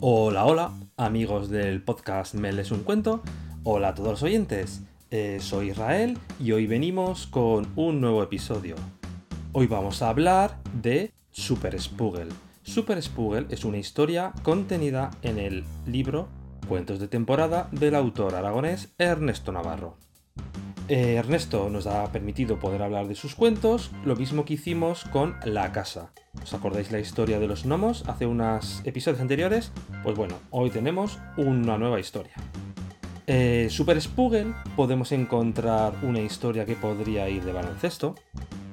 Hola, hola, amigos del podcast Me lees un cuento. Hola a todos los oyentes. Eh, soy Israel y hoy venimos con un nuevo episodio. Hoy vamos a hablar de Super Spoogle. Super Spoogle es una historia contenida en el libro Cuentos de temporada del autor aragonés Ernesto Navarro. Eh, Ernesto nos ha permitido poder hablar de sus cuentos, lo mismo que hicimos con La Casa. ¿Os acordáis la historia de los gnomos hace unos episodios anteriores? Pues bueno, hoy tenemos una nueva historia. Eh, Super Spoogle podemos encontrar una historia que podría ir de baloncesto,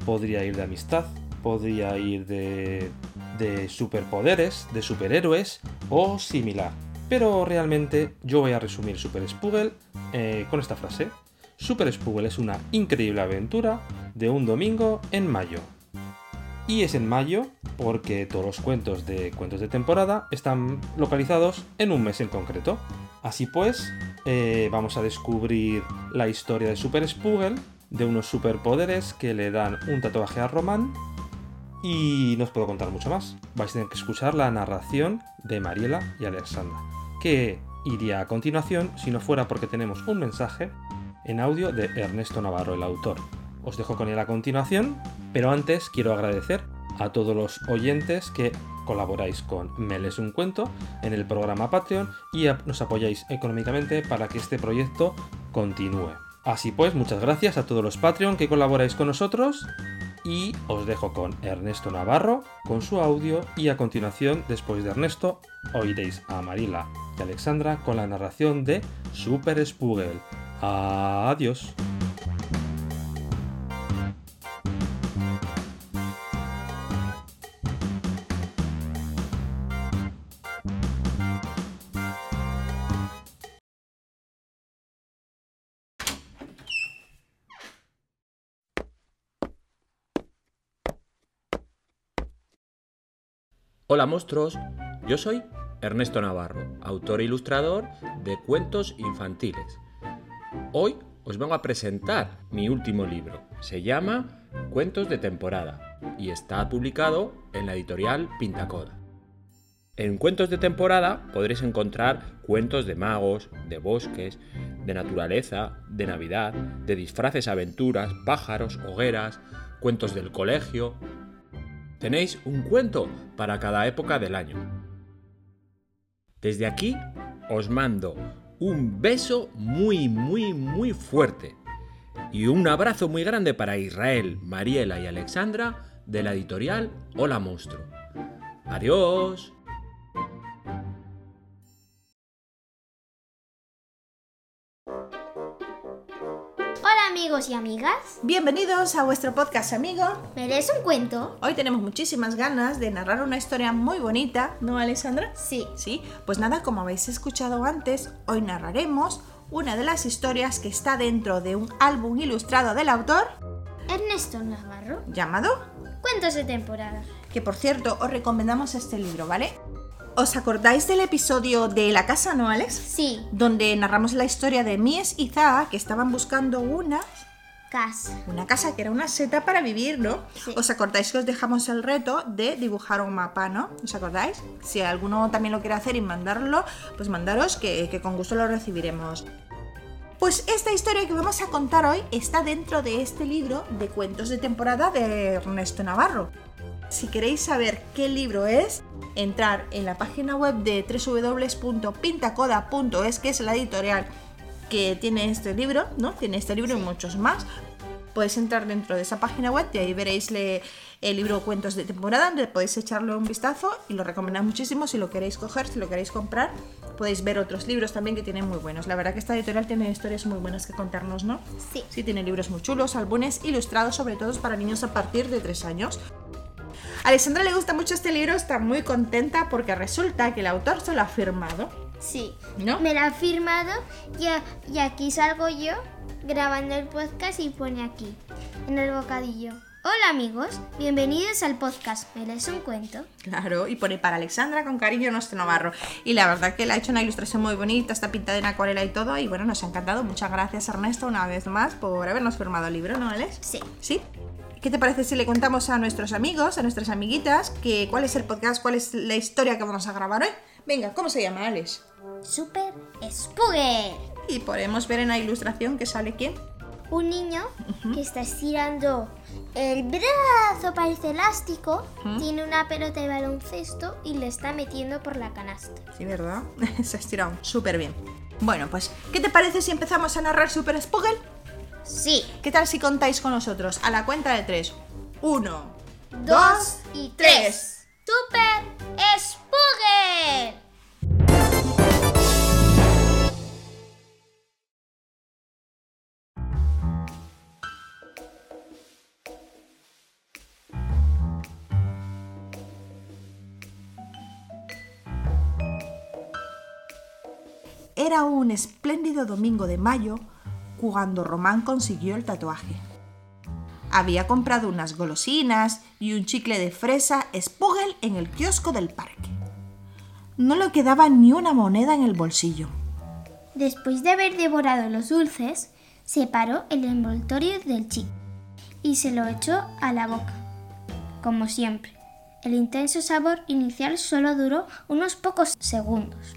podría ir de amistad, podría ir de, de superpoderes, de superhéroes o similar. Pero realmente yo voy a resumir Super Spoogle eh, con esta frase. Super Spoogle es una increíble aventura de un domingo en mayo. Y es en mayo porque todos los cuentos de cuentos de temporada están localizados en un mes en concreto. Así pues, eh, vamos a descubrir la historia de Super Spoogle, de unos superpoderes que le dan un tatuaje a Román. Y no os puedo contar mucho más. Vais a tener que escuchar la narración de Mariela y Alexandra, que iría a continuación si no fuera porque tenemos un mensaje en audio de Ernesto Navarro, el autor. Os dejo con él a continuación, pero antes quiero agradecer a todos los oyentes que colaboráis con Meles un cuento en el programa Patreon y nos apoyáis económicamente para que este proyecto continúe. Así pues, muchas gracias a todos los Patreon que colaboráis con nosotros y os dejo con Ernesto Navarro con su audio y a continuación, después de Ernesto, oiréis a Marila y Alexandra con la narración de Super Spoogle. Adiós. Hola monstruos, yo soy Ernesto Navarro, autor e ilustrador de cuentos infantiles. Hoy os vengo a presentar mi último libro. Se llama Cuentos de temporada y está publicado en la editorial Pintacoda. En Cuentos de temporada podréis encontrar cuentos de magos, de bosques, de naturaleza, de Navidad, de disfraces, aventuras, pájaros, hogueras, cuentos del colegio. Tenéis un cuento para cada época del año. Desde aquí os mando un beso muy, muy, muy fuerte. Y un abrazo muy grande para Israel, Mariela y Alexandra de la editorial Hola Monstruo. Adiós. Amigos y amigas. Bienvenidos a vuestro podcast amigo. ¿Me lees un cuento? Hoy tenemos muchísimas ganas de narrar una historia muy bonita, ¿no Alexandra? Sí. Sí, pues nada, como habéis escuchado antes, hoy narraremos una de las historias que está dentro de un álbum ilustrado del autor Ernesto Navarro. llamado Cuentos de temporada. que por cierto os recomendamos este libro, ¿vale? ¿Os acordáis del episodio de La Casa, no, Alex? Sí. Donde narramos la historia de Mies y Zaha que estaban buscando una, Casa. una casa que era una seta para vivir, ¿no? Sí. ¿Os acordáis que os dejamos el reto de dibujar un mapa, ¿no? ¿Os acordáis? Si alguno también lo quiere hacer y mandarlo, pues mandaros que, que con gusto lo recibiremos. Pues esta historia que vamos a contar hoy está dentro de este libro de cuentos de temporada de Ernesto Navarro. Si queréis saber qué libro es, entrar en la página web de www.pintacoda.es, que es la editorial que tiene este libro, ¿no? Tiene este libro y muchos más. podéis entrar dentro de esa página web y ahí veréis le- el libro Cuentos de temporada, donde podéis echarle un vistazo y lo recomendamos muchísimo si lo queréis coger, si lo queréis comprar. Podéis ver otros libros también que tienen muy buenos. La verdad que esta editorial tiene historias muy buenas que contarnos, ¿no? Sí. Sí, tiene libros muy chulos, álbumes ilustrados, sobre todo para niños a partir de 3 años. A Alessandra le gusta mucho este libro, está muy contenta porque resulta que el autor se lo ha firmado. Sí. ¿No? Me la ha firmado y, y aquí salgo yo grabando el podcast y pone aquí, en el bocadillo. Hola amigos, bienvenidos al podcast ¿Me lees un cuento? Claro, y pone para Alexandra con cariño nuestro Navarro. Y la verdad que le ha hecho una ilustración muy bonita, está pintada en acuarela y todo. Y bueno, nos ha encantado. Muchas gracias Ernesto una vez más por habernos firmado el libro, ¿no, Alex? Sí. ¿Sí? ¿Qué te parece si le contamos a nuestros amigos, a nuestras amiguitas, que cuál es el podcast, cuál es la historia que vamos a grabar hoy? Venga, ¿cómo se llama, Alex? Super Spooger. Y podemos ver en la ilustración que sale quién. Un niño que está estirando el brazo, parece elástico, tiene una pelota de baloncesto y le está metiendo por la canasta. Sí, ¿verdad? se ha estirado súper bien. Bueno, pues, ¿qué te parece si empezamos a narrar Super Spoogle? Sí. ¿Qué tal si contáis con nosotros? A la cuenta de tres. Uno, Dos y tres. Super Spooger. Era un espléndido domingo de mayo cuando Román consiguió el tatuaje. Había comprado unas golosinas y un chicle de fresa Spugel en el kiosco del parque. No le quedaba ni una moneda en el bolsillo. Después de haber devorado los dulces, separó el envoltorio del chicle y se lo echó a la boca. Como siempre, el intenso sabor inicial solo duró unos pocos segundos.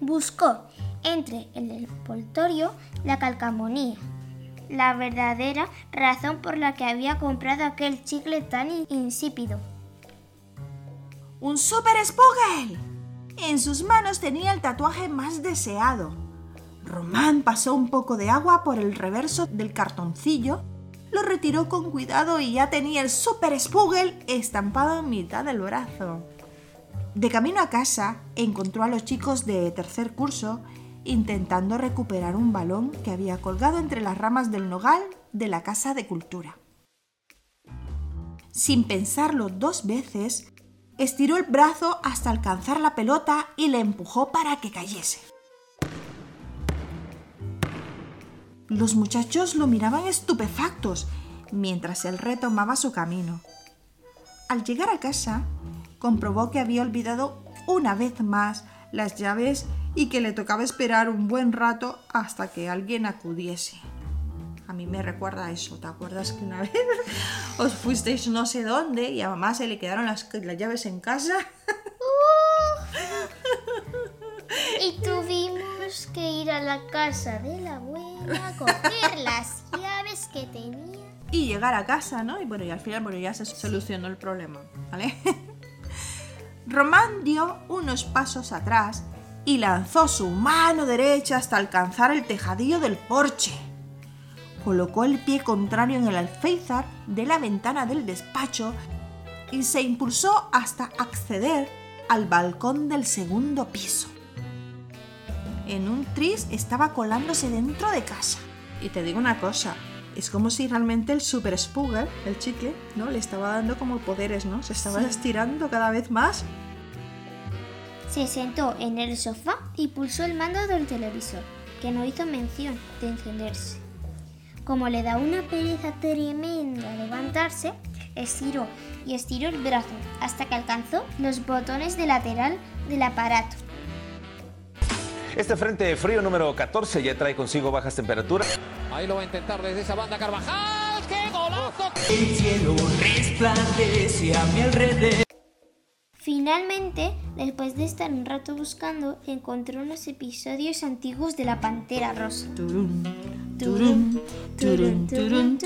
Buscó entre el envoltorio la calcamonía, la verdadera razón por la que había comprado aquel chicle tan in- insípido. ¡Un Super Spugel! En sus manos tenía el tatuaje más deseado. Román pasó un poco de agua por el reverso del cartoncillo, lo retiró con cuidado y ya tenía el Super Spugel estampado en mitad del brazo. De camino a casa, encontró a los chicos de tercer curso intentando recuperar un balón que había colgado entre las ramas del nogal de la Casa de Cultura. Sin pensarlo dos veces, estiró el brazo hasta alcanzar la pelota y le empujó para que cayese. Los muchachos lo miraban estupefactos mientras él retomaba su camino. Al llegar a casa, comprobó que había olvidado una vez más las llaves y que le tocaba esperar un buen rato hasta que alguien acudiese. A mí me recuerda a eso, ¿te acuerdas que una vez os fuisteis no sé dónde y a mamá se le quedaron las, las llaves en casa? Y tuvimos que ir a la casa de la abuela coger las llaves que tenía. y llegar a casa, ¿no? Y bueno, y al final, bueno, ya se solucionó el problema, ¿vale? Román dio unos pasos atrás y lanzó su mano derecha hasta alcanzar el tejadillo del porche. Colocó el pie contrario en el alféizar de la ventana del despacho y se impulsó hasta acceder al balcón del segundo piso. En un tris estaba colándose dentro de casa. Y te digo una cosa, es como si realmente el Super Spooger, el chicle, ¿no? Le estaba dando como poderes, ¿no? Se estaba estirando cada vez más. Se sentó en el sofá y pulsó el mando del televisor, que no hizo mención de encenderse. Como le da una pereza tremenda levantarse, estiró y estiró el brazo hasta que alcanzó los botones de lateral del aparato. Este frente frío número 14 ya trae consigo bajas temperaturas. Ahí lo va a intentar desde esa banda Carvajal. ¡Qué golazo! El cielo resplandece a mi alrededor. Finalmente, después de estar un rato buscando, encontró unos episodios antiguos de La Pantera Rosa. Turun, turun, turun,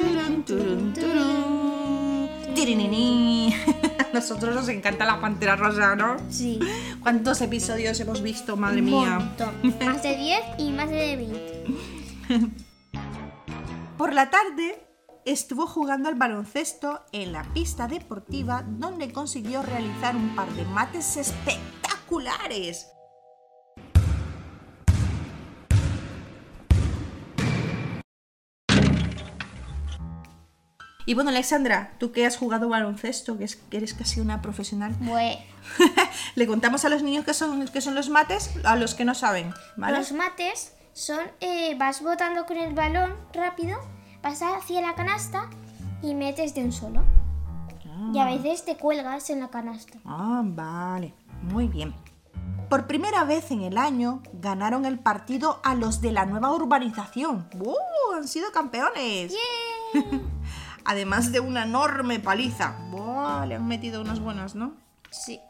A nosotros nos encanta la pantera rosa, ¿no? Sí, ¿Cuántos episodios hemos visto, madre un mía? montón. Más de 10 y más de 20. Por la tarde, estuvo jugando al baloncesto en la pista deportiva donde consiguió realizar un par de mates espectaculares. Y bueno, Alexandra, tú que has jugado baloncesto, que, es- que eres casi una profesional, Bueno, le contamos a los niños qué son, los mates, a los que no saben, ¿vale? los mates son, eh, vas botando con el balón rápido, vas hacia la canasta y metes de un solo. Y a veces te cuelgas en la canasta. Ah, vale, muy bien. Por primera vez en el año ganaron el partido a los de la nueva urbanización. ¡Uh! Han sido campeones. Además de una enorme paliza. ¡Buah! Le han metido unos buenos, ¿no? Sí.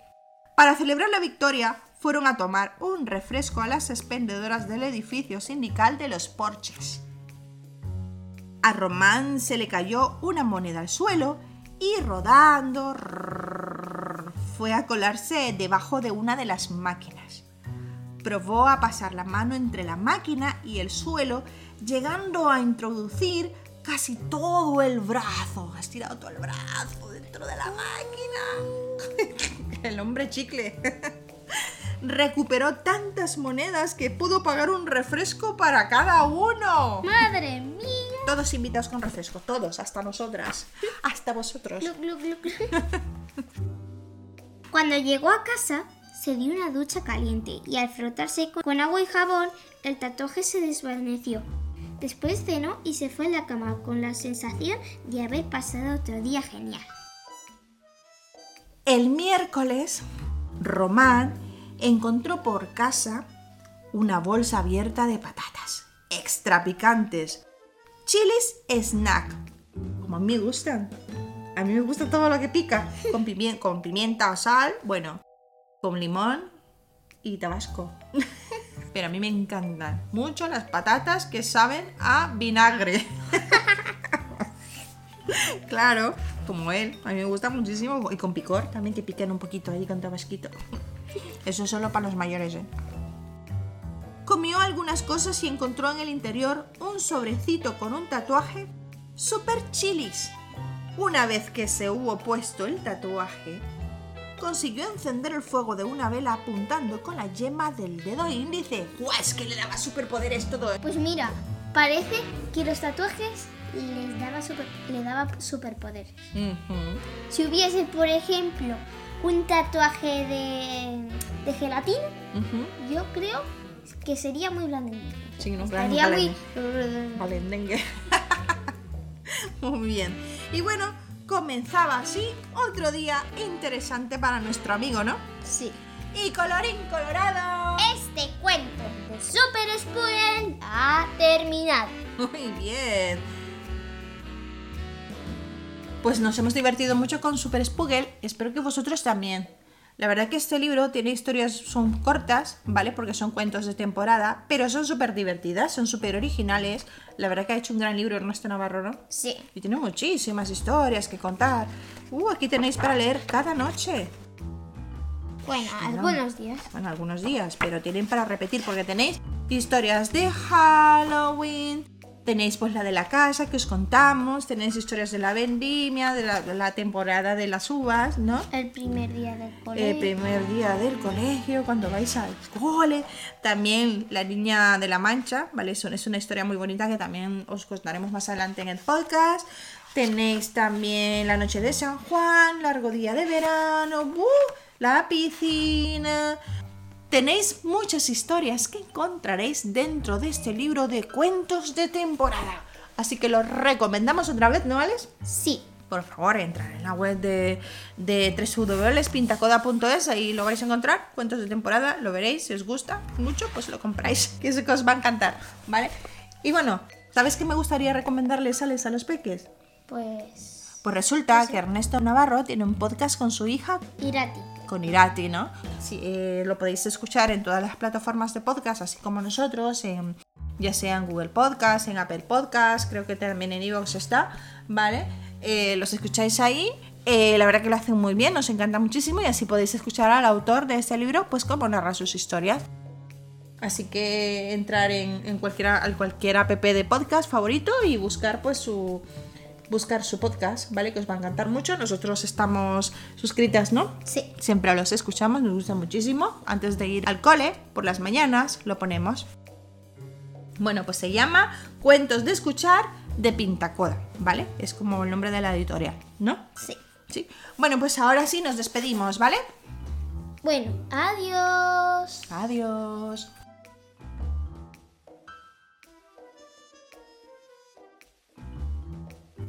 Para celebrar la victoria, fueron a tomar un refresco a las expendedoras del edificio sindical de los Porches. A Román se le cayó una moneda al suelo y rodando fue a colarse debajo de una de las máquinas. Probó a pasar la mano entre la máquina y el suelo, llegando a introducir casi todo el brazo. Has tirado todo el brazo dentro de la máquina. el hombre chicle. Recuperó tantas monedas que pudo pagar un refresco para cada uno. ¡Madre mía! Todos invitados con refresco, todos, hasta nosotras, hasta vosotros. Cuando llegó a casa, se dio una ducha caliente y al frotarse con agua y jabón, el tatuaje se desvaneció. Después cenó y se fue a la cama con la sensación de haber pasado otro día genial. El miércoles, Román encontró por casa una bolsa abierta de patatas, extra picantes, chiles snack, como a mí me gustan. A mí me gusta todo lo que pica, con, pimien- con pimienta, sal, bueno, con limón y tabasco. Pero a mí me encantan mucho las patatas que saben a vinagre. Claro, como él. A mí me gusta muchísimo. Y con picor también, que piquen un poquito ahí con tabasquito. Eso es solo para los mayores, ¿eh? Comió algunas cosas y encontró en el interior un sobrecito con un tatuaje super chilis. Una vez que se hubo puesto el tatuaje, consiguió encender el fuego de una vela apuntando con la yema del dedo índice. ¡Guau! Es que le daba superpoderes todo. Pues mira, parece que los tatuajes les daba super- le daba superpoderes. Si hubiese, por ejemplo, un tatuaje de, de gelatina, yo creo que sería muy blandito. Sí, no, Estaría muy... Valendengue. Muy bien. Y bueno, comenzaba así otro día interesante para nuestro amigo, ¿no? Sí. Y colorín colorado. Este cuento de Super Spoon ha terminado. Muy bien. Pues nos hemos divertido mucho con Super Spugel. Espero que vosotros también. La verdad que este libro tiene historias, son cortas, ¿vale? Porque son cuentos de temporada, pero son súper divertidas, son súper originales. La verdad que ha hecho un gran libro Ernesto Navarro, ¿no? Sí. Y tiene muchísimas historias que contar. Uh, aquí tenéis para leer cada noche. Bueno, algunos días. Bueno, algunos días, pero tienen para repetir porque tenéis historias de Halloween, tenéis pues la de la casa que os contamos, tenéis historias de la vendimia, de la, temporada de las uvas, ¿no? El primer día del colegio. El primer día del colegio, cuando vais al cole. También La Niña de la Mancha, ¿vale? Eso es una historia muy bonita que también os contaremos más adelante en el podcast. Tenéis también La Noche de San Juan, Largo Día de Verano, ¡uh! La Piscina. Tenéis muchas historias que encontraréis dentro de este libro de cuentos de temporada. Así que lo recomendamos otra vez, ¿no, Alex? Sí. por favor, entrar en la web de, de www.pintacoda.es, ahí lo vais a encontrar, cuentos de temporada, lo veréis, si os gusta mucho, pues lo compráis, que sé que os va a encantar, ¿vale? Y bueno, ¿sabes qué me gustaría recomendarles a a los peques? Pues. Pues resulta que Ernesto Navarro tiene un podcast con su hija, Irati. con Irati, ¿no? Sí, eh, lo podéis escuchar en todas las plataformas de podcast, así como nosotros, en, ya sea en Google Podcast, en Apple Podcast, creo que también en iVoox está, ¿vale? Eh, los escucháis ahí. eh, la verdad que lo hacen muy bien, nos encanta muchísimo y así podéis escuchar al autor de este libro, pues cómo narra sus historias. Así que entrar en, en cualquiera, en cualquier app de podcast favorito y buscar pues su, buscar su podcast, ¿vale? Que os va a encantar mucho. Nosotros estamos suscritas, ¿no? Sí. Siempre los escuchamos, nos gusta muchísimo. Antes de ir al cole, por las mañanas, lo ponemos. Bueno, pues se llama Cuentos de escuchar de Pintacoda, ¿vale? Es como el nombre de la editorial, ¿no? Sí. Sí. Bueno, pues ahora sí nos despedimos, ¿vale? Bueno, adiós. Adiós.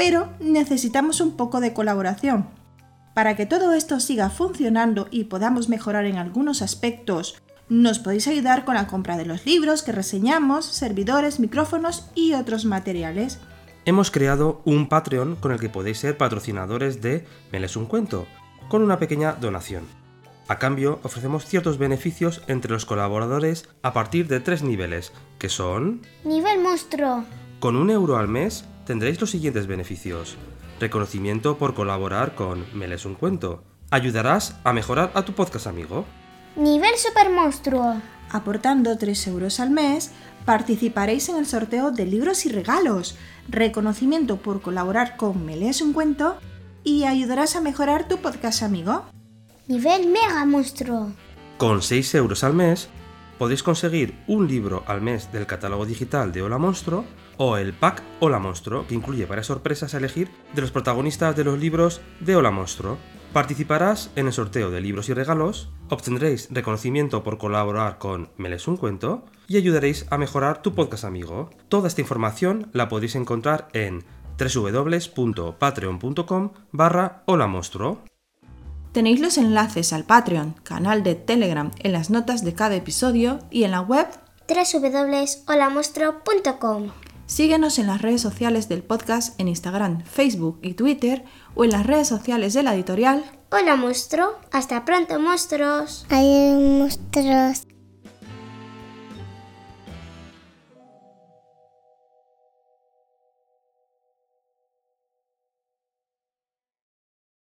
pero necesitamos un poco de colaboración. Para que todo esto siga funcionando y podamos mejorar en algunos aspectos, nos podéis ayudar con la compra de los libros que reseñamos, servidores, micrófonos y otros materiales. Hemos creado un Patreon con el que podéis ser patrocinadores de Me lees un cuento, con una pequeña donación. A cambio, ofrecemos ciertos beneficios entre los colaboradores a partir de tres niveles, que son... Nivel monstruo. Con un euro al mes tendréis los siguientes beneficios. Reconocimiento por colaborar con Me lees un cuento. Ayudarás a mejorar a tu podcast amigo. Nivel super monstruo. Aportando 3 euros al mes, participaréis en el sorteo de libros y regalos, reconocimiento por colaborar con Me lees un cuento y ayudarás a mejorar tu podcast amigo. Nivel mega monstruo. Con 6 euros al mes podéis conseguir un libro al mes del catálogo digital de Hola Monstruo o el pack Hola Monstruo, que incluye varias sorpresas a elegir de los protagonistas de los libros de Hola Monstruo. Participarás en el sorteo de libros y regalos, obtendréis reconocimiento por colaborar con Me lees un cuento y ayudaréis a mejorar tu podcast amigo. Toda esta información la podéis encontrar en www.patreon.com barra Hola Monstruo. Tenéis los enlaces al Patreon, canal de Telegram en las notas de cada episodio y en la web. www.holamonstruo.com Síguenos en las redes sociales del podcast en Instagram, Facebook y Twitter o en las redes sociales de la editorial. Hola monstruo. Hasta pronto monstruos. Hay monstruos.